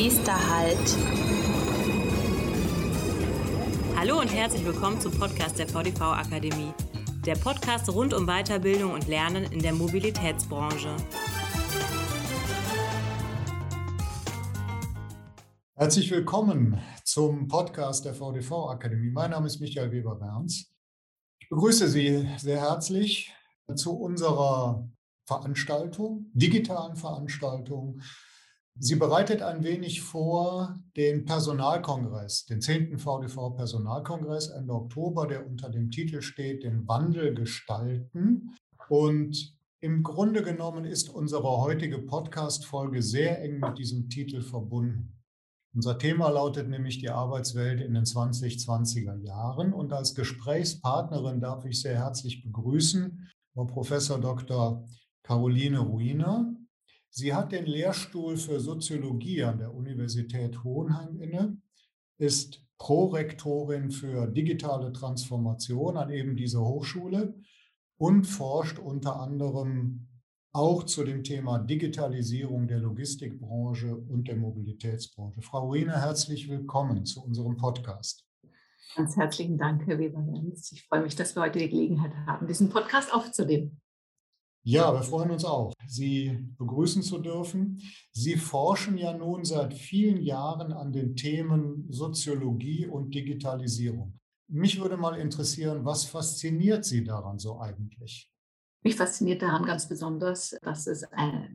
Nächster Halt. Hallo und herzlich willkommen zum Podcast der VDV Akademie. Der Podcast rund um Weiterbildung und Lernen in der Mobilitätsbranche. Herzlich willkommen zum Podcast der VDV Akademie. Mein Name ist Michael Weber-Berns. Ich begrüße Sie sehr herzlich zu unserer Veranstaltung, digitalen Veranstaltung. Sie bereitet ein wenig vor den Personalkongress, den 10. VDV-Personalkongress Ende Oktober, der unter dem Titel steht, den Wandel gestalten. Und im Grunde genommen ist unsere heutige Podcast-Folge sehr eng mit diesem Titel verbunden. Unser Thema lautet nämlich die Arbeitswelt in den 2020er Jahren. Und als Gesprächspartnerin darf ich sehr herzlich begrüßen Frau Professor Dr. Caroline Ruiner. Sie hat den Lehrstuhl für Soziologie an der Universität Hohenheim inne, ist Prorektorin für digitale Transformation an eben dieser Hochschule und forscht unter anderem auch zu dem Thema Digitalisierung der Logistikbranche und der Mobilitätsbranche. Frau Ruiner, herzlich willkommen zu unserem Podcast. Ganz herzlichen Dank, Herr Weber. Ich freue mich, dass wir heute die Gelegenheit haben, diesen Podcast aufzunehmen. Ja, wir freuen uns auch, Sie begrüßen zu dürfen. Sie forschen ja nun seit vielen Jahren an den Themen Soziologie und Digitalisierung. Mich würde mal interessieren, was fasziniert Sie daran so eigentlich? Mich fasziniert daran ganz besonders, dass es äh,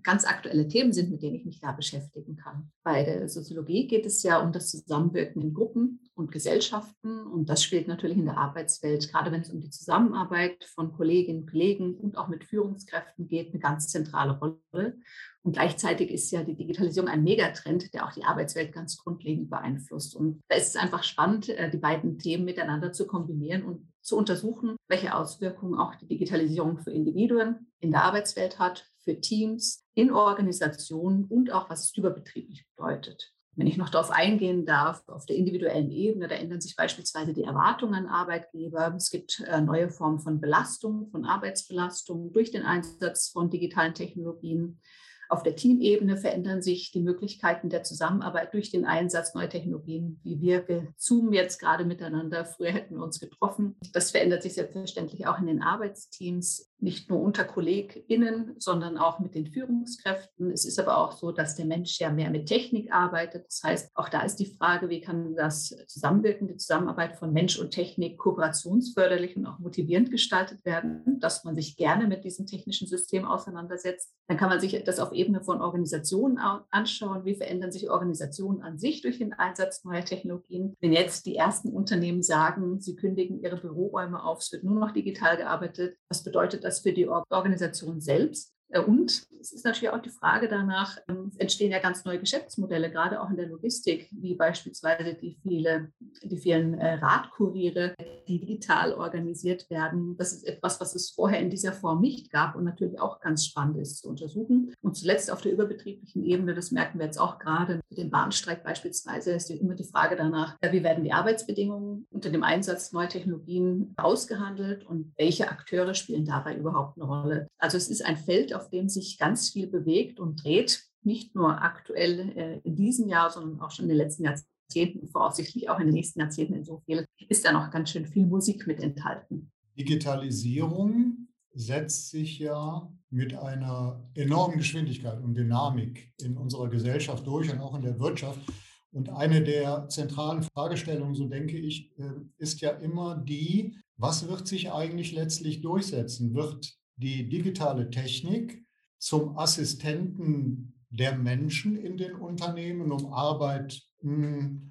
ganz aktuelle Themen sind, mit denen ich mich da beschäftigen kann. Bei der Soziologie geht es ja um das Zusammenwirken in Gruppen und Gesellschaften und das spielt natürlich in der Arbeitswelt, gerade wenn es um die Zusammenarbeit von Kolleginnen und Kollegen und auch mit Führungskräften geht, eine ganz zentrale Rolle. Und gleichzeitig ist ja die Digitalisierung ein Megatrend, der auch die Arbeitswelt ganz grundlegend beeinflusst. Und da ist es einfach spannend, äh, die beiden Themen miteinander zu kombinieren und zu untersuchen, welche Auswirkungen auch die Digitalisierung für Individuen in der Arbeitswelt hat, für Teams, in Organisationen und auch, was es überbetrieblich bedeutet. Wenn ich noch darauf eingehen darf, auf der individuellen Ebene, da ändern sich beispielsweise die Erwartungen an Arbeitgeber. Es gibt äh, neue Formen von Belastung, von Arbeitsbelastung durch den Einsatz von digitalen Technologien. Auf der Teamebene verändern sich die Möglichkeiten der Zusammenarbeit durch den Einsatz neuer Technologien, wie wir, zoomen jetzt gerade miteinander. Früher hätten wir uns getroffen. Das verändert sich selbstverständlich auch in den Arbeitsteams nicht nur unter KollegInnen, sondern auch mit den Führungskräften. Es ist aber auch so, dass der Mensch ja mehr mit Technik arbeitet. Das heißt, auch da ist die Frage, wie kann das Zusammenwirken, die Zusammenarbeit von Mensch und Technik kooperationsförderlich und auch motivierend gestaltet werden, dass man sich gerne mit diesem technischen System auseinandersetzt. Dann kann man sich das auf Ebene von Organisationen anschauen. Wie verändern sich Organisationen an sich durch den Einsatz neuer Technologien? Wenn jetzt die ersten Unternehmen sagen, sie kündigen ihre Büroräume auf, es wird nur noch digital gearbeitet, was bedeutet das das für die Organisation selbst. Äh, und es ist natürlich auch die Frage danach, ähm, entstehen ja ganz neue Geschäftsmodelle, gerade auch in der Logistik, wie beispielsweise die, viele, die vielen äh, Radkuriere, die digital organisiert werden. Das ist etwas, was es vorher in dieser Form nicht gab und natürlich auch ganz spannend ist zu untersuchen. Und zuletzt auf der überbetrieblichen Ebene, das merken wir jetzt auch gerade mit dem Bahnstreik beispielsweise, ist immer die Frage danach, wie werden die Arbeitsbedingungen unter dem Einsatz neuer Technologien ausgehandelt und welche Akteure spielen dabei überhaupt eine Rolle. Also es ist ein Feld, auf dem sich ganz viel bewegt und dreht, nicht nur aktuell äh, in diesem Jahr, sondern auch schon in den letzten Jahrzehnten voraussichtlich auch in den nächsten Jahrzehnten. Insofern ist da noch ganz schön viel Musik mit enthalten. Digitalisierung setzt sich ja mit einer enormen Geschwindigkeit und Dynamik in unserer Gesellschaft durch und auch in der Wirtschaft. Und eine der zentralen Fragestellungen, so denke ich, äh, ist ja immer die, was wird sich eigentlich letztlich durchsetzen? Wird die digitale Technik zum Assistenten der Menschen in den Unternehmen, um Arbeit mh,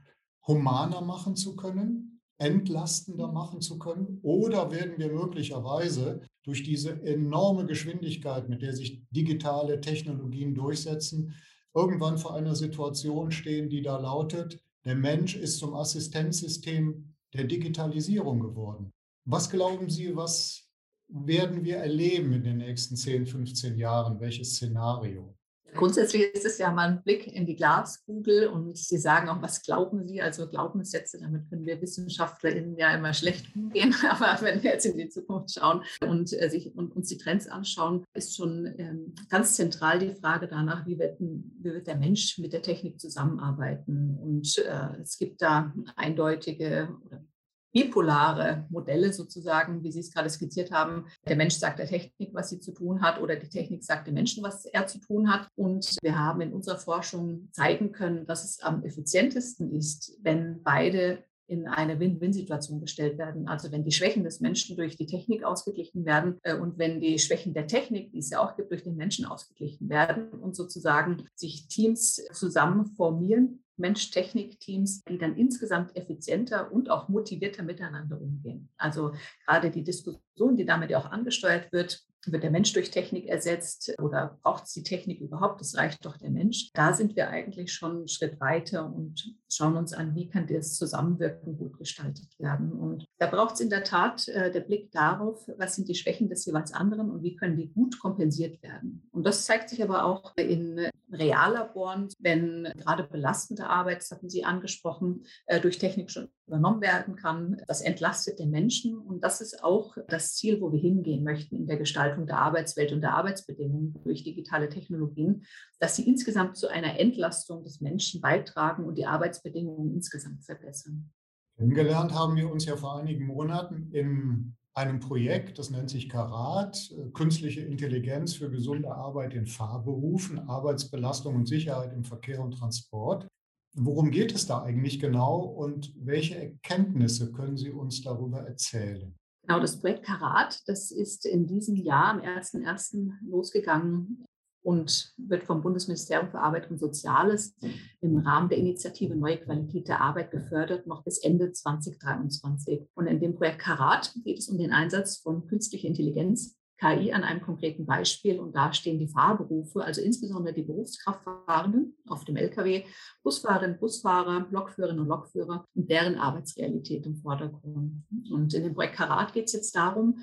humaner machen zu können, entlastender machen zu können? Oder werden wir möglicherweise durch diese enorme Geschwindigkeit, mit der sich digitale Technologien durchsetzen, irgendwann vor einer Situation stehen, die da lautet, der Mensch ist zum Assistenzsystem der Digitalisierung geworden. Was glauben Sie, was werden wir erleben in den nächsten 10, 15 Jahren? Welches Szenario? Grundsätzlich ist es ja mal ein Blick in die Glaskugel und Sie sagen auch, was glauben Sie? Also Glaubenssätze, damit können wir WissenschaftlerInnen ja immer schlecht umgehen. Aber wenn wir jetzt in die Zukunft schauen und, äh, sich, und uns die Trends anschauen, ist schon ähm, ganz zentral die Frage danach, wie wird, wie wird, der Mensch mit der Technik zusammenarbeiten? Und äh, es gibt da eindeutige oder bipolare Modelle sozusagen, wie Sie es gerade skizziert haben. Der Mensch sagt der Technik, was sie zu tun hat, oder die Technik sagt dem Menschen, was er zu tun hat. Und wir haben in unserer Forschung zeigen können, dass es am effizientesten ist, wenn beide in eine Win-Win-Situation gestellt werden. Also wenn die Schwächen des Menschen durch die Technik ausgeglichen werden äh, und wenn die Schwächen der Technik, die es ja auch gibt, durch den Menschen ausgeglichen werden und sozusagen sich Teams zusammen formieren, Mensch-Technik-Teams, die dann insgesamt effizienter und auch motivierter miteinander umgehen. Also gerade die Diskussion, die damit ja auch angesteuert wird, wird der Mensch durch Technik ersetzt oder braucht es die Technik überhaupt? Das reicht doch der Mensch. Da sind wir eigentlich schon einen Schritt weiter und schauen uns an, wie kann das Zusammenwirken gut gestaltet werden. Und da braucht es in der Tat äh, der Blick darauf, was sind die Schwächen des jeweils anderen und wie können die gut kompensiert werden. Und das zeigt sich aber auch in Reallaboren, wenn gerade belastende Arbeit, das hatten Sie angesprochen, äh, durch Technik schon übernommen werden kann. Das entlastet den Menschen und das ist auch das Ziel, wo wir hingehen möchten in der Gestaltung der Arbeitswelt und der Arbeitsbedingungen durch digitale Technologien, dass sie insgesamt zu einer Entlastung des Menschen beitragen und die Arbeitsbedingungen insgesamt verbessern. Kennengelernt haben wir uns ja vor einigen Monaten in einem Projekt, das nennt sich Karat, äh, künstliche Intelligenz für gesunde Arbeit in Fahrberufen, Arbeitsbelastung und Sicherheit im Verkehr und Transport. Worum geht es da eigentlich genau und welche Erkenntnisse können Sie uns darüber erzählen? Genau, das Projekt Karat, das ist in diesem Jahr am 1.1. losgegangen und wird vom Bundesministerium für Arbeit und Soziales im Rahmen der Initiative Neue Qualität der Arbeit gefördert, noch bis Ende 2023. Und in dem Projekt Karat geht es um den Einsatz von künstlicher Intelligenz KI an einem konkreten Beispiel und da stehen die Fahrberufe, also insbesondere die Berufskraftfahrenden auf dem Lkw, Busfahrerinnen, Busfahrer, Lokführerinnen und Lokführer und deren Arbeitsrealität im Vordergrund. Und in dem Projekt Karat geht es jetzt darum,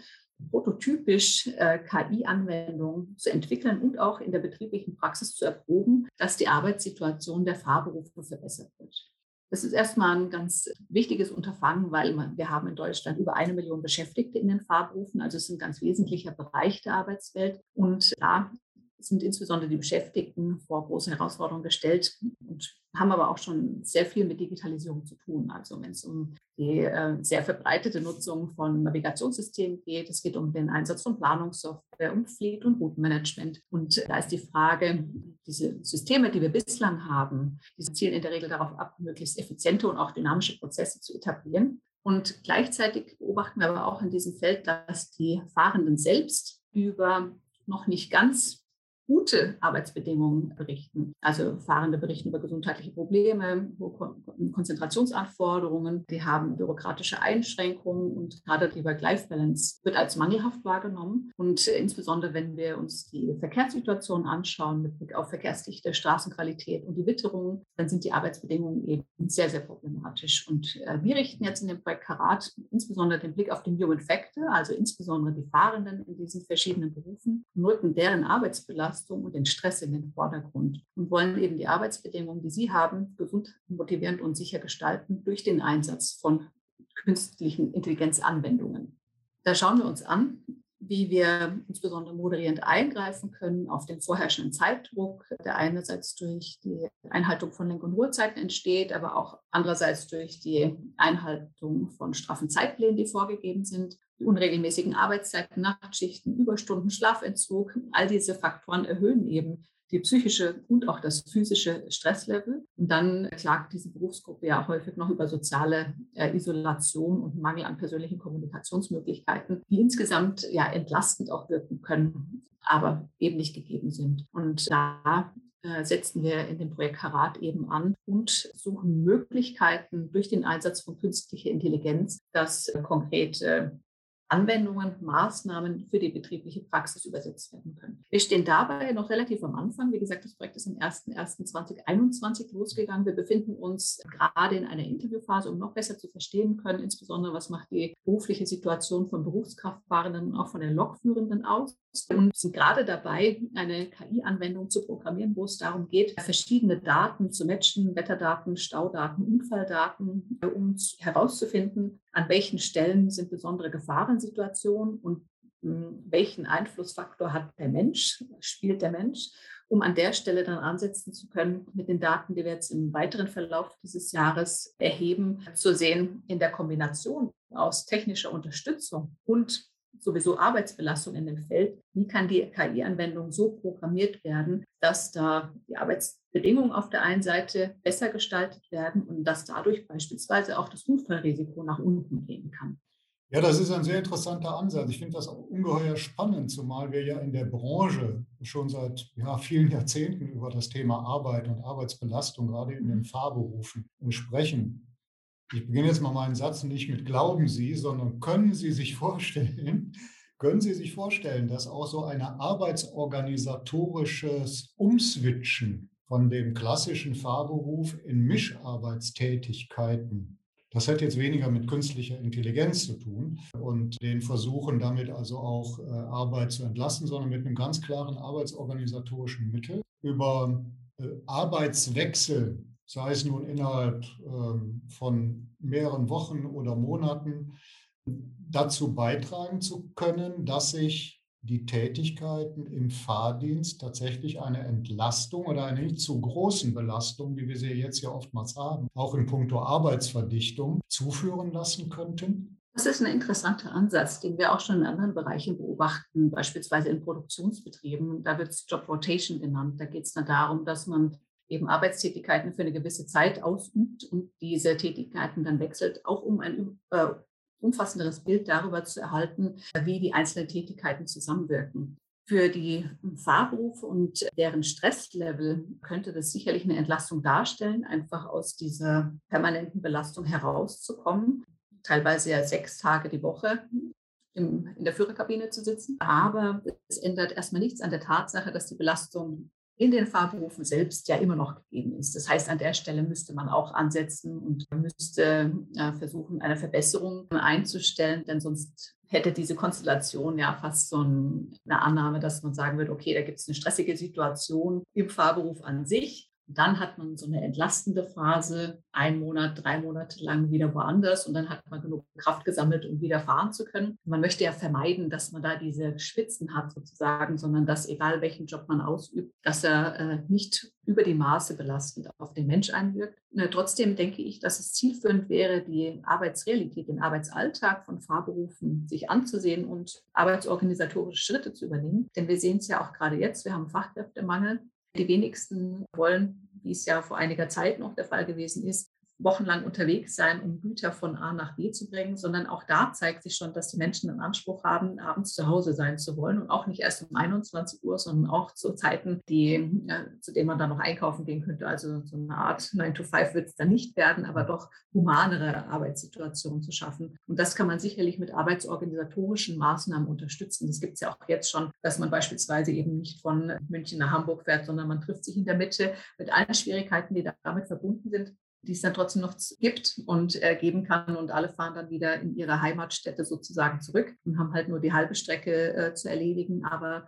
prototypisch äh, KI-Anwendungen zu entwickeln und auch in der betrieblichen Praxis zu erproben, dass die Arbeitssituation der Fahrberufe verbessert wird. Das ist erstmal ein ganz wichtiges Unterfangen, weil wir haben in Deutschland über eine Million Beschäftigte in den Fahrberufen. Also es ist ein ganz wesentlicher Bereich der Arbeitswelt. Und da sind insbesondere die Beschäftigten vor große Herausforderungen gestellt und haben aber auch schon sehr viel mit Digitalisierung zu tun. Also wenn es um die äh, sehr verbreitete Nutzung von Navigationssystemen geht, es geht um den Einsatz von Planungssoftware, um Fleet- und Routenmanagement. Und da ist die Frage, diese Systeme, die wir bislang haben, die zielen in der Regel darauf ab, möglichst effiziente und auch dynamische Prozesse zu etablieren. Und gleichzeitig beobachten wir aber auch in diesem Feld, dass die Fahrenden selbst über noch nicht ganz gute Arbeitsbedingungen berichten. Also Fahrende berichten über gesundheitliche Probleme, Konzentrationsanforderungen, die haben bürokratische Einschränkungen und gerade die Work-Life-Balance wird als mangelhaft wahrgenommen. Und insbesondere, wenn wir uns die Verkehrssituation anschauen mit Blick auf Verkehrsdichte, Straßenqualität und die Witterung, dann sind die Arbeitsbedingungen eben sehr, sehr problematisch. Und äh, wir richten jetzt in dem Projekt Karat insbesondere den Blick auf den Human Factor, also insbesondere die Fahrenden in diesen verschiedenen Berufen und rücken deren Arbeitsbelastung Belastung und den Stress in den Vordergrund und wollen eben die Arbeitsbedingungen, die sie haben, gesund, motivierend und sicher gestalten durch den Einsatz von künstlichen Intelligenzanwendungen. Da schauen wir uns an, wie wir insbesondere moderierend eingreifen können auf den vorherrschenden Zeitdruck, der einerseits durch die Einhaltung von Lenk- und Ruhezeiten entsteht, aber auch andererseits durch die Einhaltung von straffen Zeitplänen, die vorgegeben sind unregelmäßigen Arbeitszeiten, Nachtschichten, Überstunden, Schlafentzug, all diese Faktoren erhöhen eben die psychische und auch das physische Stresslevel. Und dann klagt diese Berufsgruppe ja häufig noch über soziale äh, Isolation und Mangel an persönlichen Kommunikationsmöglichkeiten, die insgesamt ja entlastend auch wirken können, aber eben nicht gegeben sind. Und da äh, setzen wir in dem Projekt Karat eben an und suchen Möglichkeiten durch den Einsatz von künstlicher Intelligenz, dass konkrete Anwendungen, Maßnahmen für die betriebliche Praxis übersetzt werden können. Wir stehen dabei noch relativ am Anfang. Wie gesagt, das Projekt ist am 01.01.2021 losgegangen. Wir befinden uns gerade in einer Interviewphase, um noch besser zu verstehen können, insbesondere was macht die berufliche Situation von Berufskraftfahrenden und auch von den Lokführenden aus. Und sind gerade dabei, eine KI-Anwendung zu programmieren, wo es darum geht, verschiedene Daten zu matchen, Wetterdaten, Staudaten, Unfalldaten, um herauszufinden, an welchen Stellen sind besondere Gefahrensituationen und hm, welchen Einflussfaktor hat der Mensch, spielt der Mensch, um an der Stelle dann ansetzen zu können mit den Daten, die wir jetzt im weiteren Verlauf dieses Jahres erheben, zu sehen in der Kombination aus technischer Unterstützung und sowieso Arbeitsbelastung in dem Feld, wie kann die KI-Anwendung so programmiert werden, dass da die Arbeitsbedingungen auf der einen Seite besser gestaltet werden und dass dadurch beispielsweise auch das Unfallrisiko nach unten gehen kann. Ja, das ist ein sehr interessanter Ansatz. Ich finde das auch ungeheuer spannend, zumal wir ja in der Branche schon seit ja, vielen Jahrzehnten über das Thema Arbeit und Arbeitsbelastung, gerade in den Fahrberufen, sprechen. Ich beginne jetzt mal meinen Satz nicht mit Glauben Sie, sondern können Sie sich vorstellen, können Sie sich vorstellen, dass auch so ein arbeitsorganisatorisches Umswitchen von dem klassischen Fahrberuf in Mischarbeitstätigkeiten das hat jetzt weniger mit künstlicher Intelligenz zu tun und den Versuchen damit also auch äh, Arbeit zu entlasten, sondern mit einem ganz klaren arbeitsorganisatorischen Mittel über äh, Arbeitswechsel, sei es nun innerhalb ähm, von mehreren Wochen oder Monaten, dazu beitragen zu können, dass sich die Tätigkeiten im Fahrdienst tatsächlich eine Entlastung oder eine nicht zu großen Belastung, wie wir sie jetzt ja oftmals haben, auch in puncto Arbeitsverdichtung zuführen lassen könnten? Das ist ein interessanter Ansatz, den wir auch schon in anderen Bereichen beobachten, beispielsweise in Produktionsbetrieben. Da wird es Job Rotation genannt. Da geht es dann darum, dass man eben Arbeitstätigkeiten für eine gewisse Zeit ausübt und diese Tätigkeiten dann wechselt, auch um ein äh, umfassenderes Bild darüber zu erhalten, wie die einzelnen Tätigkeiten zusammenwirken. Für die Fahrberufe und deren Stresslevel könnte das sicherlich eine Entlastung darstellen, einfach aus dieser permanenten Belastung herauszukommen. Teilweise ja sechs Tage die Woche im, in der Führerkabine zu sitzen. Aber es ändert erstmal nichts an der Tatsache, dass die Belastung in den Fahrberufen selbst ja immer noch gegeben ist. Das heißt, an der Stelle müsste man auch ansetzen und müsste äh, versuchen, eine Verbesserung einzustellen, denn sonst hätte diese Konstellation ja fast so eine Annahme, dass man sagen würde, okay, da gibt es eine stressige Situation im Fahrberuf an sich dann hat man so eine entlastende Phase, ein Monat, drei Monate lang wieder woanders und dann hat man genug Kraft gesammelt, um wieder fahren zu können. Man möchte ja vermeiden, dass man da diese Spitzen hat sozusagen, sondern dass egal welchen Job man ausübt, dass er äh, nicht über die Maße belastend auf den Mensch einwirkt. Ne, trotzdem denke ich, dass es zielführend wäre, die Arbeitsrealität, den Arbeitsalltag von Fahrberufen sich anzusehen und arbeitsorganisatorische Schritte zu übernehmen. Denn wir sehen es ja auch gerade jetzt, wir haben Fachkräftemangel. Die wenigsten wollen, wie es ja vor einiger Zeit noch der Fall gewesen ist, wochenlang unterwegs sein, um Güter von A nach B zu bringen, sondern auch da zeigt sich schon, dass die Menschen einen Anspruch haben, abends zu Hause sein zu wollen und auch nicht erst um 21 Uhr, sondern auch zu Zeiten, die, zu denen man dann noch einkaufen gehen könnte. Also so eine Art 9 to 5 wird es dann nicht werden, aber doch humanere Arbeitssituationen zu schaffen. Und das kann man sicherlich mit arbeitsorganisatorischen Maßnahmen unterstützen. Das gibt es ja auch jetzt schon, dass man beispielsweise eben nicht von München nach Hamburg fährt, sondern man trifft sich in der Mitte mit allen Schwierigkeiten, die damit verbunden sind die es dann trotzdem noch gibt und äh, geben kann. Und alle fahren dann wieder in ihre Heimatstätte sozusagen zurück und haben halt nur die halbe Strecke äh, zu erledigen. Aber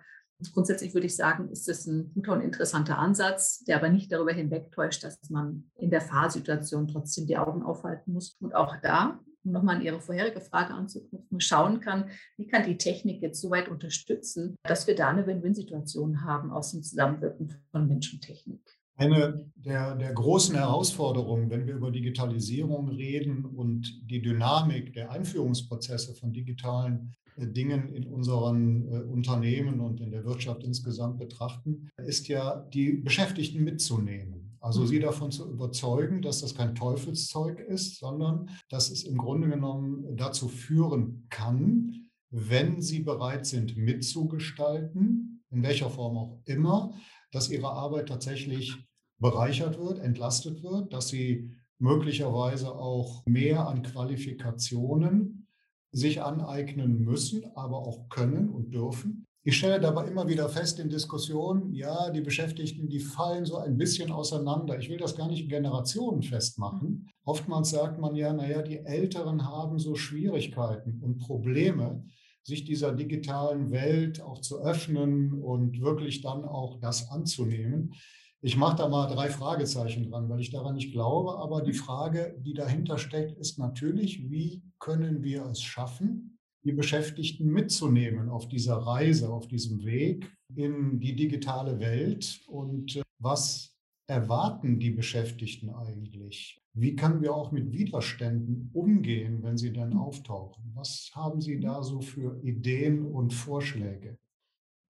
grundsätzlich würde ich sagen, ist das ein guter und interessanter Ansatz, der aber nicht darüber hinwegtäuscht, dass man in der Fahrsituation trotzdem die Augen aufhalten muss. Und auch da, um nochmal an Ihre vorherige Frage anzuknüpfen, schauen kann, wie kann die Technik jetzt so weit unterstützen, dass wir da eine Win-Win-Situation haben aus dem Zusammenwirken von Mensch und Technik. Eine der, der großen Herausforderungen, wenn wir über Digitalisierung reden und die Dynamik der Einführungsprozesse von digitalen äh, Dingen in unseren äh, Unternehmen und in der Wirtschaft insgesamt betrachten, ist ja die Beschäftigten mitzunehmen. Also sie mhm. davon zu überzeugen, dass das kein Teufelszeug ist, sondern dass es im Grunde genommen dazu führen kann, wenn sie bereit sind mitzugestalten, in welcher Form auch immer, dass ihre Arbeit tatsächlich bereichert wird, entlastet wird, dass sie möglicherweise auch mehr an Qualifikationen sich aneignen müssen, aber auch können und dürfen, Ich stelle dabei immer wieder fest in Diskussionen, ja, die Beschäftigten, die fallen so ein bisschen auseinander. Ich will das gar nicht in Generationen festmachen. Oftmals sagt man ja, naja, die Älteren haben so Schwierigkeiten und Probleme, sich dieser digitalen Welt auch zu öffnen und wirklich dann auch das anzunehmen. Ich mache da mal drei Fragezeichen dran, weil ich daran nicht glaube. Aber die Frage, die dahinter steckt, ist natürlich, wie können wir es schaffen, die Beschäftigten mitzunehmen auf dieser Reise, auf diesem Weg in die digitale Welt und äh, was erwarten die Beschäftigten eigentlich? Wie können wir auch mit Widerständen umgehen, wenn sie dann auftauchen? Was haben Sie da so für Ideen und Vorschläge?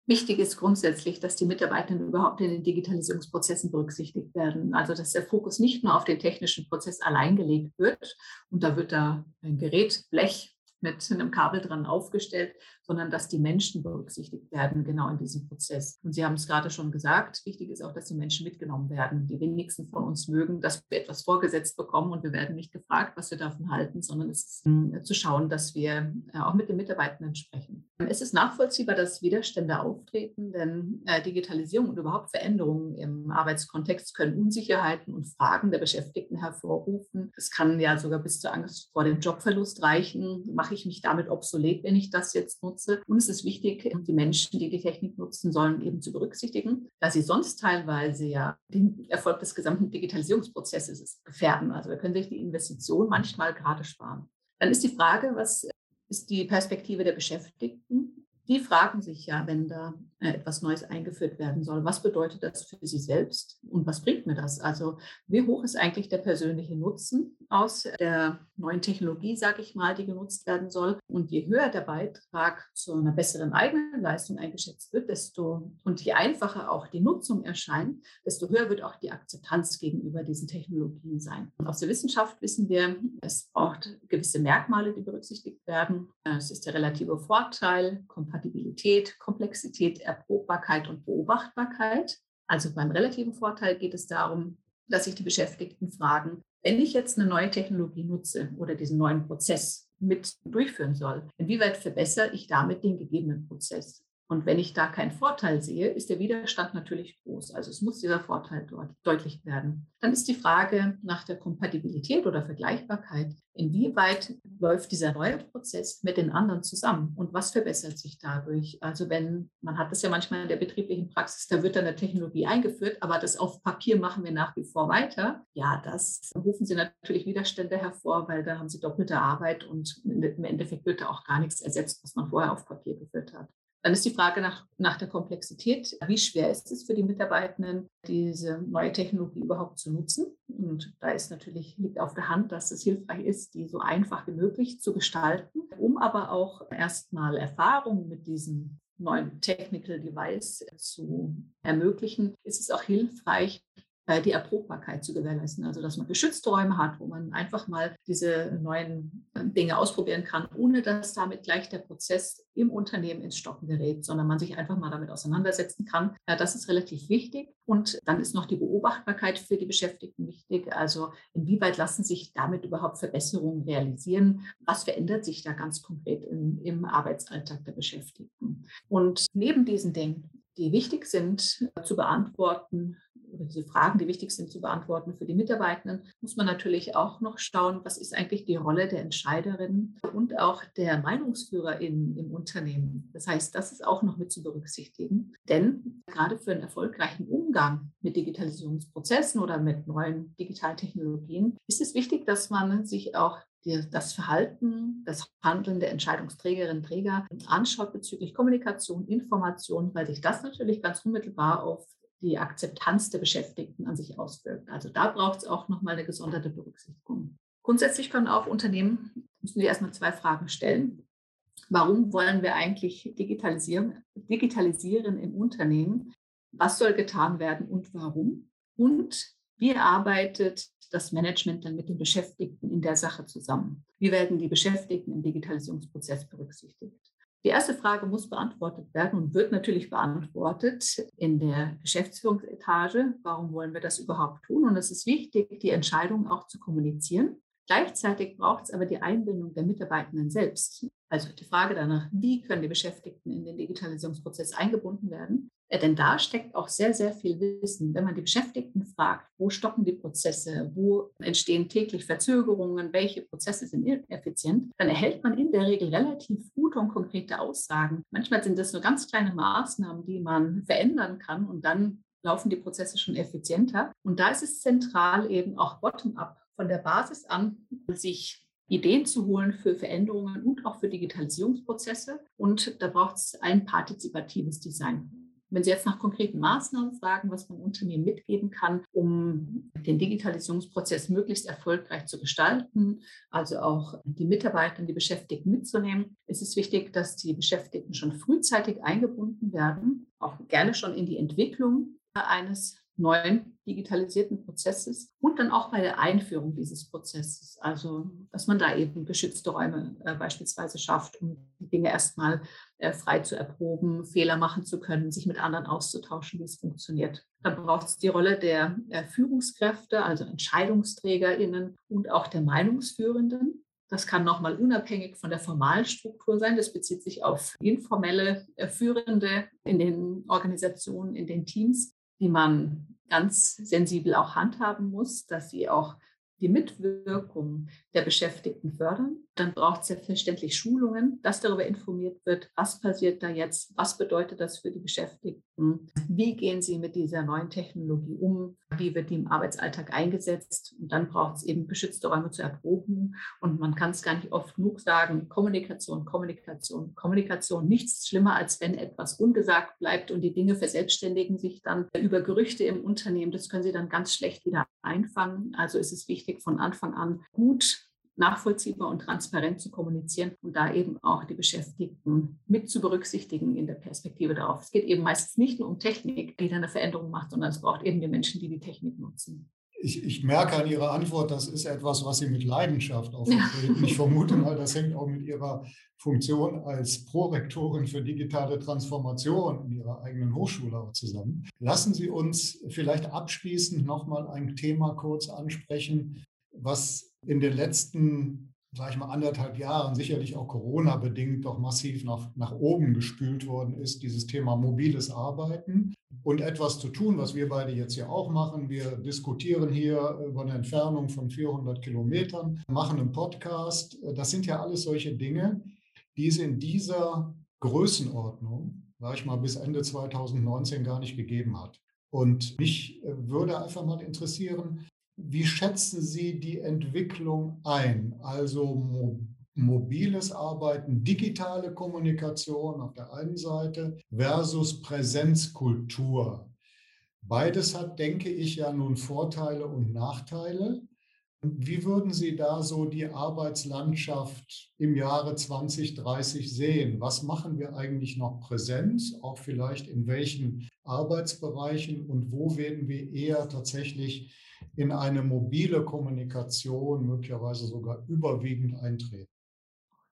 Wichtig ist grundsätzlich, dass die Mitarbeitenden überhaupt in den Digitalisierungsprozessen berücksichtigt werden. Also dass der Fokus nicht nur auf den technischen Prozess allein gelegt wird und da wird da ein Gerät, Blech mit einem Kabel dran aufgestellt, sondern dass die Menschen berücksichtigt werden, genau in diesem Prozess. Und Sie haben es gerade schon gesagt, wichtig ist auch, dass die Menschen mitgenommen werden. Die wenigsten von uns mögen, dass wir etwas vorgesetzt bekommen und wir werden nicht gefragt, was wir davon halten, sondern es ist äh, zu schauen, dass wir äh, auch mit den Mitarbeitenden sprechen. Es ist nachvollziehbar, dass Widerstände auftreten, denn äh, Digitalisierung und überhaupt Veränderungen im Arbeitskontext können Unsicherheiten und Fragen der Beschäftigten hervorrufen. Es kann ja sogar bis zur Angst vor dem Jobverlust reichen. Mache ich mich damit obsolet, wenn ich das jetzt nutze? Und es ist wichtig, die Menschen, die die Technik nutzen sollen, eben zu berücksichtigen, da sie sonst teilweise ja den Erfolg des gesamten Digitalisierungsprozesses gefährden. Also wir können sich die Investition manchmal gerade sparen. Dann ist die Frage, was ist die Perspektive der Beschäftigten. Die fragen sich ja, wenn da äh, etwas Neues eingeführt werden soll, was bedeutet das für sie selbst und was bringt mir das? Also wie hoch ist eigentlich der persönliche Nutzen aus der neuen Technologie, sage ich mal, die genutzt werden soll? Und je höher der Beitrag zu einer besseren eigenen Leistung eingeschätzt wird, desto und je einfacher auch die Nutzung erscheint, desto höher wird auch die Akzeptanz gegenüber diesen Technologien sein. Und aus der Wissenschaft wissen wir, es braucht gewisse Merkmale, die berücksichtigt werden. Es ist der relative Vorteil, Kompatibilität, Komplexität, Erprobbarkeit und Beobachtbarkeit. Also beim relativen Vorteil geht es darum, dass sich die Beschäftigten fragen, wenn ich jetzt eine neue Technologie nutze oder diesen neuen Prozess mit durchführen soll, inwieweit verbessere ich damit den gegebenen Prozess? Und wenn ich da keinen Vorteil sehe, ist der Widerstand natürlich groß. Also es muss dieser Vorteil dort deutlich werden. Dann ist die Frage nach der Kompatibilität oder Vergleichbarkeit. Inwieweit läuft dieser neue Prozess mit den anderen zusammen und was verbessert sich dadurch? Also wenn, man hat das ja manchmal in der betrieblichen Praxis, da wird dann eine Technologie eingeführt, aber das auf Papier machen wir nach wie vor weiter. Ja, das rufen Sie natürlich Widerstände hervor, weil da haben Sie doppelte Arbeit und im Endeffekt wird da auch gar nichts ersetzt, was man vorher auf Papier geführt hat. Dann ist die Frage nach, nach der Komplexität. Wie schwer ist es für die Mitarbeitenden, diese neue Technologie überhaupt zu nutzen? Und da ist natürlich, liegt auf der Hand, dass es hilfreich ist, die so einfach wie möglich zu gestalten, um aber auch erstmal Erfahrungen mit diesem neuen Technical Device zu ermöglichen, ist es auch hilfreich, die Erprobbarkeit zu gewährleisten. Also dass man geschützte Räume hat, wo man einfach mal diese neuen äh, Dinge ausprobieren kann, ohne dass damit gleich der Prozess im Unternehmen ins Stocken gerät, sondern man sich einfach mal damit auseinandersetzen kann. Das ist relativ wichtig. Und dann ist noch die Beobachtbarkeit für die Beschäftigten wichtig. Also inwieweit lassen sich damit überhaupt Verbesserungen realisieren? Was verändert sich da ganz konkret im, im Arbeitsalltag der Beschäftigten? Und neben diesen Dingen, die wichtig sind äh, zu beantworten, oder diese Fragen, die wichtig sind zu beantworten für die Mitarbeitenden, muss man natürlich auch noch schauen, was ist eigentlich die Rolle der Entscheiderin und auch der Meinungsführerin im Unternehmen. Das heißt, das ist auch noch mit zu berücksichtigen. Denn gerade für einen erfolgreichen Umgang mit Digitalisierungsprozessen oder mit neuen digitalen Technologien ist es wichtig, dass man sich auch das Verhalten, das Handeln der Entscheidungsträgerinnen und Träger anschaut bezüglich Kommunikation, Information, weil sich das natürlich ganz unmittelbar auf die Akzeptanz der Beschäftigten an sich auswirkt. Also da braucht es auch nochmal eine gesonderte Berücksichtigung. Grundsätzlich können auch Unternehmen, müssen wir erstmal zwei Fragen stellen. Warum wollen wir eigentlich digitalisieren, digitalisieren im Unternehmen? Was soll getan werden und warum? Und wie arbeitet das Management dann mit den Beschäftigten in der Sache zusammen? Wie werden die Beschäftigten im Digitalisierungsprozess berücksichtigt? Die erste Frage muss beantwortet werden und wird natürlich beantwortet in der Geschäftsführungsetage. Warum wollen wir das überhaupt tun? Und es ist wichtig, die Entscheidung auch zu kommunizieren. Gleichzeitig braucht es aber die Einbindung der Mitarbeitenden selbst. Also die Frage danach, wie können die Beschäftigten in den Digitalisierungsprozess eingebunden werden? Denn da steckt auch sehr, sehr viel Wissen. Wenn man die Beschäftigten fragt, wo stoppen die Prozesse, wo entstehen täglich Verzögerungen, welche Prozesse sind ineffizient, dann erhält man in der Regel relativ gute und konkrete Aussagen. Manchmal sind das nur ganz kleine Maßnahmen, die man verändern kann und dann laufen die Prozesse schon effizienter. Und da ist es zentral eben auch bottom-up von der Basis an, sich Ideen zu holen für Veränderungen und auch für Digitalisierungsprozesse. Und da braucht es ein partizipatives Design. Wenn Sie jetzt nach konkreten Maßnahmen fragen, was man Unternehmen mitgeben kann, um den Digitalisierungsprozess möglichst erfolgreich zu gestalten, also auch die Mitarbeiter und die Beschäftigten mitzunehmen, ist es wichtig, dass die Beschäftigten schon frühzeitig eingebunden werden, auch gerne schon in die Entwicklung eines neuen digitalisierten Prozesses und dann auch bei der Einführung dieses Prozesses. Also, dass man da eben geschützte Räume äh, beispielsweise schafft, um die Dinge erstmal äh, frei zu erproben, Fehler machen zu können, sich mit anderen auszutauschen, wie es funktioniert. Dann braucht es die Rolle der äh, Führungskräfte, also EntscheidungsträgerInnen und auch der Meinungsführenden. Das kann nochmal unabhängig von der formalen Struktur sein. Das bezieht sich auf informelle äh, Führende in den Organisationen, in den Teams, die man ganz sensibel auch handhaben muss, dass sie auch die Mitwirkung der Beschäftigten fördern. Dann braucht es selbstverständlich Schulungen, dass darüber informiert wird, was passiert da jetzt, was bedeutet das für die Beschäftigten, wie gehen sie mit dieser neuen Technologie um, wie wird die im Arbeitsalltag eingesetzt. Und dann braucht es eben geschützte Räume zur Erprobung. Und man kann es gar nicht oft genug sagen, Kommunikation, Kommunikation, Kommunikation. Nichts schlimmer, als wenn etwas ungesagt bleibt und die Dinge verselbstständigen sich dann über Gerüchte im Unternehmen. Das können sie dann ganz schlecht wieder einfangen. Also ist es wichtig, wichtig, von Anfang an gut nachvollziehbar und transparent zu kommunizieren und da eben auch die Beschäftigten mit zu berücksichtigen in der Perspektive darauf. Es geht eben meistens nicht nur um Technik, die dann eine Veränderung macht, sondern es braucht eben die Menschen, die die Technik nutzen. Ich, ich merke an Ihrer Antwort, das ist etwas, was Sie mit Leidenschaft auftreten. Ja. Ich vermute mal, das hängt auch mit Ihrer Funktion als Prorektorin für digitale Transformation in Ihrer eigenen Hochschule auch zusammen. Lassen Sie uns vielleicht abschließend nochmal ein Thema kurz ansprechen, was in den letzten, sage ich mal, anderthalb Jahren, sicherlich auch Corona-bedingt, doch massiv nach, nach oben gespült worden ist, dieses Thema mobiles Arbeiten und etwas zu tun, was wir beide jetzt hier auch machen. Wir diskutieren hier über eine Entfernung von 400 Kilometern, machen einen Podcast. Das sind ja alles solche Dinge, die es in dieser Größenordnung, sage ich mal, bis Ende 2019 gar nicht gegeben hat. Und mich würde einfach mal interessieren, wie schätzen Sie die Entwicklung ein? Also mobiles Arbeiten, digitale Kommunikation auf der einen Seite versus Präsenzkultur. Beides hat, denke ich, ja nun Vorteile und Nachteile. Wie würden Sie da so die Arbeitslandschaft im Jahre 2030 sehen? Was machen wir eigentlich noch Präsenz, auch vielleicht in welchen Arbeitsbereichen und wo werden wir eher tatsächlich in eine mobile Kommunikation möglicherweise sogar überwiegend eintreten?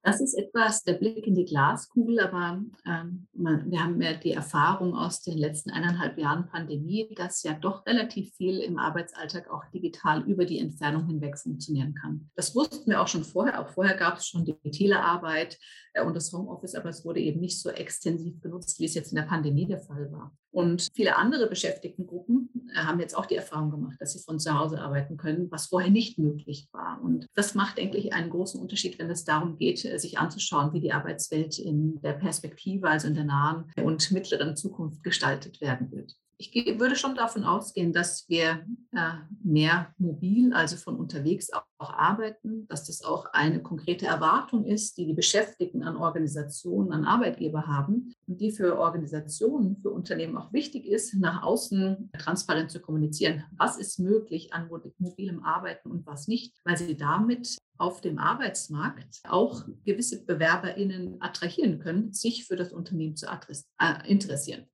Das ist etwas der Blick in die Glaskugel, aber ähm, man, wir haben ja die Erfahrung aus den letzten eineinhalb Jahren Pandemie, dass ja doch relativ viel im Arbeitsalltag auch digital über die Entfernung hinweg funktionieren kann. Das wussten wir auch schon vorher. Auch vorher gab es schon die Telearbeit äh, und das Homeoffice, aber es wurde eben nicht so extensiv genutzt, wie es jetzt in der Pandemie der Fall war. Und viele andere Beschäftigtengruppen äh, haben jetzt auch die Erfahrung gemacht, dass sie von zu Hause arbeiten können, was vorher nicht möglich war. Und das macht, denke ich, einen großen Unterschied, wenn es darum geht, äh, sich anzuschauen, wie die Arbeitswelt in der Perspektive, also in der nahen und mittleren Zukunft gestaltet werden wird ich würde schon davon ausgehen, dass wir äh, mehr mobil, also von unterwegs auch, arbeiten, dass das auch eine konkrete Erwartung ist, die die Beschäftigten an Organisationen, an Arbeitgeber haben und die für Organisationen, für Unternehmen auch wichtig ist, nach außen transparent zu kommunizieren. Was ist möglich an mobilem Arbeiten und was nicht, weil sie damit auf dem Arbeitsmarkt auch gewisse BewerberInnen attrahieren können, sich für das Unternehmen zu äh, interessieren.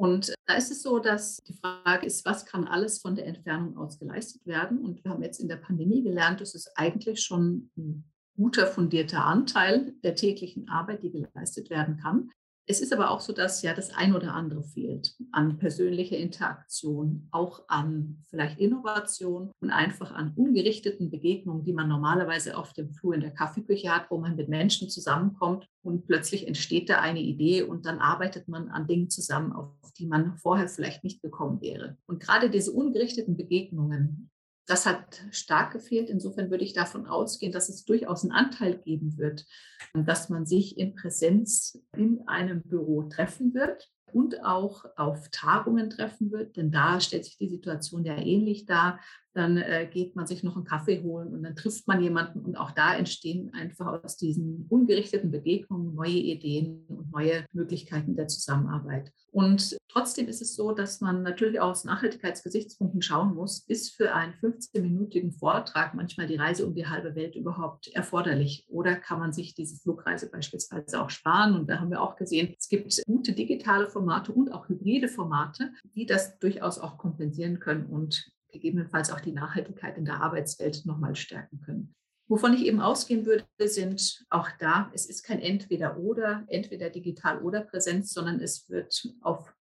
Und da ist es so, dass die Frage ist, was kann alles von der Entfernung aus geleistet werden? Und wir haben jetzt in der Pandemie gelernt, dass es eigentlich schon ein guter, fundierter Anteil der täglichen Arbeit, die geleistet werden kann. Es ist aber auch so, dass ja das ein oder andere fehlt an persönlicher Interaktion, auch an vielleicht Innovation und einfach an ungerichteten Begegnungen, die man normalerweise auf dem Flur in der Kaffeeküche hat, wo man mit Menschen zusammenkommt und plötzlich entsteht da eine Idee und dann arbeitet man an Dingen zusammen, auf die man vorher vielleicht nicht gekommen wäre. Und gerade diese ungerichteten Begegnungen, das hat stark gefehlt. Insofern würde ich davon ausgehen, dass es durchaus einen Anteil geben wird, dass man sich in Präsenz in einem Büro treffen wird und auch auf Tagungen treffen wird, denn da stellt sich die Situation ja ähnlich dar. Dann äh, geht man sich noch einen Kaffee holen und dann trifft man jemanden und auch da entstehen einfach aus diesen ungerichteten Begegnungen neue Ideen und neue Möglichkeiten der Zusammenarbeit. Und trotzdem ist es so, dass man natürlich aus Nachhaltigkeitsgesichtspunkten schauen muss, ist für einen 15-minütigen Vortrag manchmal die Reise um die halbe Welt überhaupt erforderlich oder kann man sich diese Flugreise beispielsweise auch sparen? Und da haben wir auch gesehen, es gibt gute digitale Formate und auch hybride Formate, die das durchaus auch kompensieren können und gegebenenfalls auch die Nachhaltigkeit in der Arbeitswelt nochmal stärken können. Wovon ich eben ausgehen würde, sind auch da, es ist kein Entweder oder, entweder digital oder Präsenz, sondern es wird auf,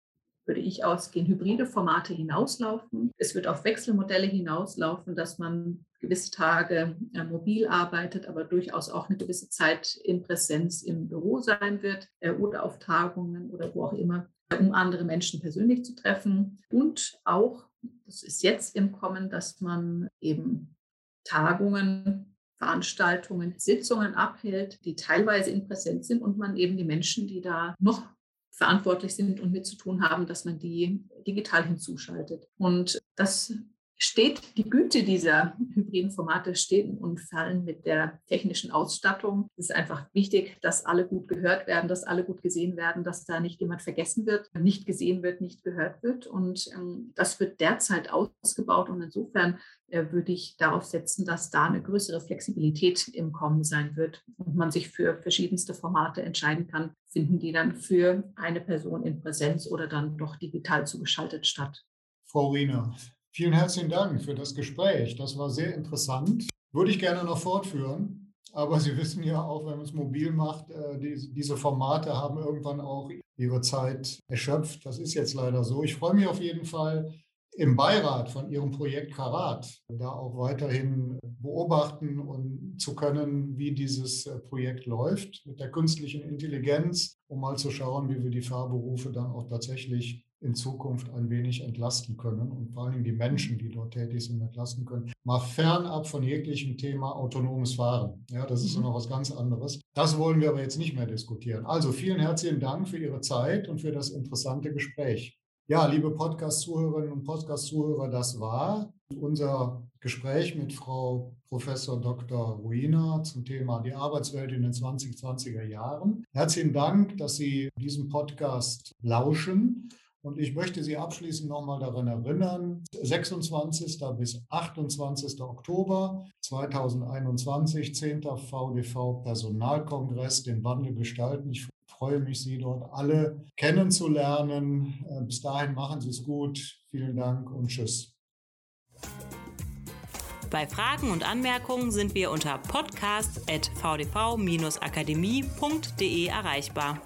würde ich ausgehen, hybride Formate hinauslaufen. Es wird auf Wechselmodelle hinauslaufen, dass man gewisse Tage äh, mobil arbeitet, aber durchaus auch eine gewisse Zeit in Präsenz im Büro sein wird äh, oder auf Tagungen oder wo auch immer, um andere Menschen persönlich zu treffen. Und auch das ist jetzt im Kommen, dass man eben Tagungen, Veranstaltungen, Sitzungen abhält, die teilweise in Präsenz sind und man eben die Menschen, die da noch verantwortlich sind und mit zu tun haben, dass man die digital hinzuschaltet. Und das steht die Güte dieser hybriden Formate stehen und fallen mit der technischen Ausstattung. Es ist einfach wichtig, dass alle gut gehört werden, dass alle gut gesehen werden, dass da nicht jemand vergessen wird, nicht gesehen wird, nicht gehört wird. Und ähm, das wird derzeit ausgebaut. Und insofern äh, würde ich darauf setzen, dass da eine größere Flexibilität im Kommen sein wird und man sich für verschiedenste Formate entscheiden kann, finden die dann für eine Person in Präsenz oder dann doch digital zugeschaltet statt. Frau Riener, Vielen herzlichen Dank für das Gespräch. Das war sehr interessant. Würde ich gerne noch fortführen. Aber Sie wissen ja auch, wenn man es mobil macht, äh, diese Formate haben irgendwann auch ihre Zeit erschöpft. Das ist jetzt leider so. Ich freue mich auf jeden Fall, im Beirat von Ihrem Projekt Karat da auch weiterhin beobachten und zu können, wie dieses äh, Projekt läuft mit der künstlichen Intelligenz, um mal zu schauen, wie wir die Fahrberufe dann auch tatsächlich in Zukunft ein wenig entlasten können und vor allem die Menschen, die dort tätig sind, entlasten können. Mal fernab von jeglichem Thema autonomes Fahren. Ja, das ist mhm. noch was ganz anderes. Das wollen wir aber jetzt nicht mehr diskutieren. Also vielen herzlichen Dank für Ihre Zeit und für das interessante Gespräch. Ja, liebe Podcast-Zuhörerinnen und Podcast-Zuhörer, das war unser Gespräch mit Frau Professor Dr. Ruina zum Thema die Arbeitswelt in den 2020er Jahren. Herzlichen Dank, dass Sie diesem Podcast lauschen. Und ich möchte Sie abschließend nochmal daran erinnern, 26. bis 28. Oktober 2021, 10. VDV Personalkongress, den Wandel gestalten. Ich freue mich, Sie dort alle kennenzulernen. Äh, bis dahin machen Sie es gut. Vielen Dank und Tschüss. Bei Fragen und Anmerkungen sind wir unter podcast.vdv-akademie.de erreichbar.